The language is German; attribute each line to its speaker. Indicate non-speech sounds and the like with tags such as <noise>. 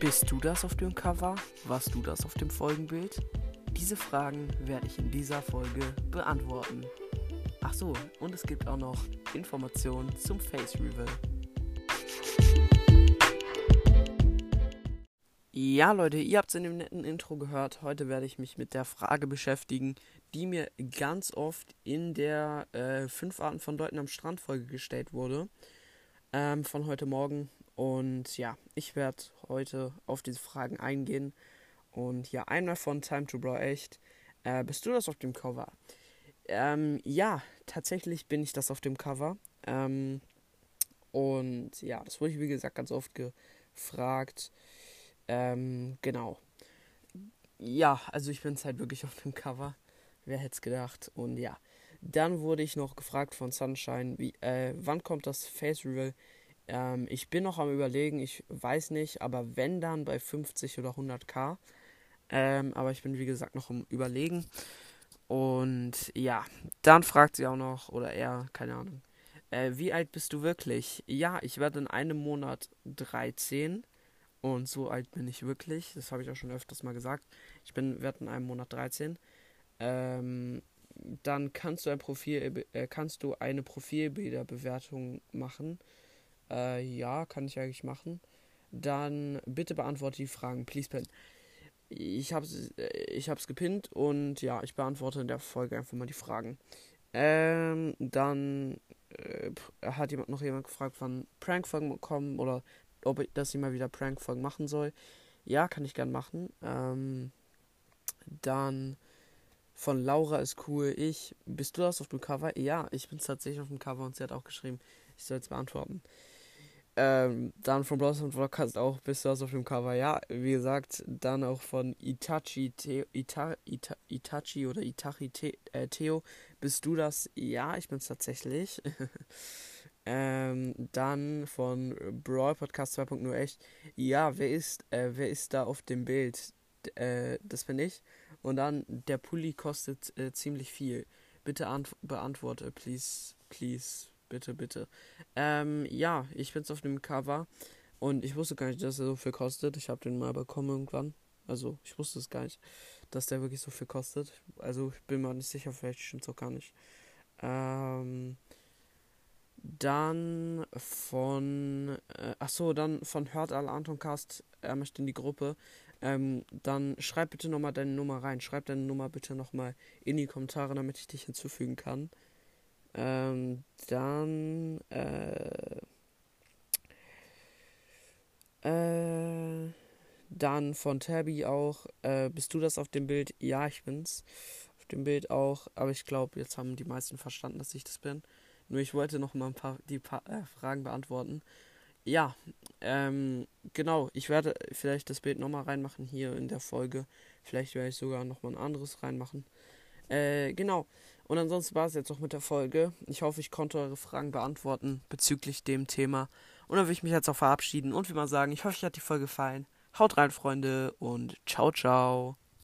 Speaker 1: Bist du das auf dem Cover? Warst du das auf dem Folgenbild? Diese Fragen werde ich in dieser Folge beantworten. Ach so, und es gibt auch noch Informationen zum Face Reveal. Ja, Leute, ihr habt es in dem netten Intro gehört. Heute werde ich mich mit der Frage beschäftigen, die mir ganz oft in der äh, fünf Arten von Leuten am Strand Folge gestellt wurde. Ähm, von heute Morgen. Und ja, ich werde heute auf diese Fragen eingehen. Und ja, einmal von Time to Brawl echt. Äh, bist du das auf dem Cover? Ähm, ja, tatsächlich bin ich das auf dem Cover. Ähm, und ja, das wurde ich wie gesagt ganz oft gefragt. Ähm, genau. Ja, also ich bin es halt wirklich <laughs> auf dem Cover. Wer hätte es gedacht? Und ja. Dann wurde ich noch gefragt von Sunshine, wie, äh, wann kommt das Face Reveal? Ähm, ich bin noch am überlegen, ich weiß nicht, aber wenn dann bei 50 oder 100k. Ähm, aber ich bin wie gesagt noch am überlegen. Und ja, dann fragt sie auch noch, oder er, keine Ahnung. Äh, wie alt bist du wirklich? Ja, ich werde in einem Monat 13. Und so alt bin ich wirklich. Das habe ich auch schon öfters mal gesagt. Ich bin, werde in einem Monat 13. Ähm, dann kannst du ein Profil, äh, kannst du eine Profilbilderbewertung machen. Äh, ja, kann ich eigentlich machen. Dann bitte beantworte die Fragen. Please pen. Ich habe es äh, ich hab's gepinnt und ja, ich beantworte in der Folge einfach mal die Fragen. Ähm, dann äh, hat jemand noch jemand gefragt, wann Prankfolgen kommen oder ob ich, dass ich mal wieder Prankfolgen machen soll. Ja, kann ich gern machen. Ähm, dann von Laura ist cool. Ich, bist du das auf dem Cover? Ja, ich bin tatsächlich auf dem Cover und sie hat auch geschrieben, ich soll es beantworten. Ähm, dann von Blossom Podcast auch, bist du das auf dem Cover? Ja, wie gesagt, dann auch von Itachi, Theo, Ita, Ita, Itachi oder Itachi Te, äh, Theo, bist du das? Ja, ich bin es tatsächlich. <laughs> ähm, dann von Brawl Podcast 2.0 echt. Ja, wer ist, äh, wer ist da auf dem Bild? D äh, das bin ich. Und dann, der Pulli kostet äh, ziemlich viel. Bitte beantworte, please, please, bitte, bitte. Ähm, ja, ich bin's auf dem Cover. Und ich wusste gar nicht, dass er so viel kostet. Ich habe den mal bekommen irgendwann. Also, ich wusste es gar nicht, dass der wirklich so viel kostet. Also, ich bin mir nicht sicher, vielleicht stimmt es auch gar nicht. Ähm, dann von, äh, ach so, dann von Hört alle Anton Cast, er möchte in die Gruppe. Ähm, dann schreib bitte nochmal deine Nummer rein. Schreib deine Nummer bitte nochmal in die Kommentare, damit ich dich hinzufügen kann. Ähm, dann, äh, äh, dann von Tabby auch. Äh, bist du das auf dem Bild? Ja, ich bin's. Auf dem Bild auch. Aber ich glaube, jetzt haben die meisten verstanden, dass ich das bin. Nur ich wollte noch mal ein paar die paar, äh, Fragen beantworten. Ja, ähm, genau. Ich werde vielleicht das Bild nochmal reinmachen hier in der Folge. Vielleicht werde ich sogar nochmal ein anderes reinmachen. Äh, genau. Und ansonsten war es jetzt auch mit der Folge. Ich hoffe, ich konnte eure Fragen beantworten bezüglich dem Thema. Und dann will ich mich jetzt auch verabschieden und wie mal sagen, ich hoffe, euch hat die Folge gefallen. Haut rein, Freunde, und ciao, ciao.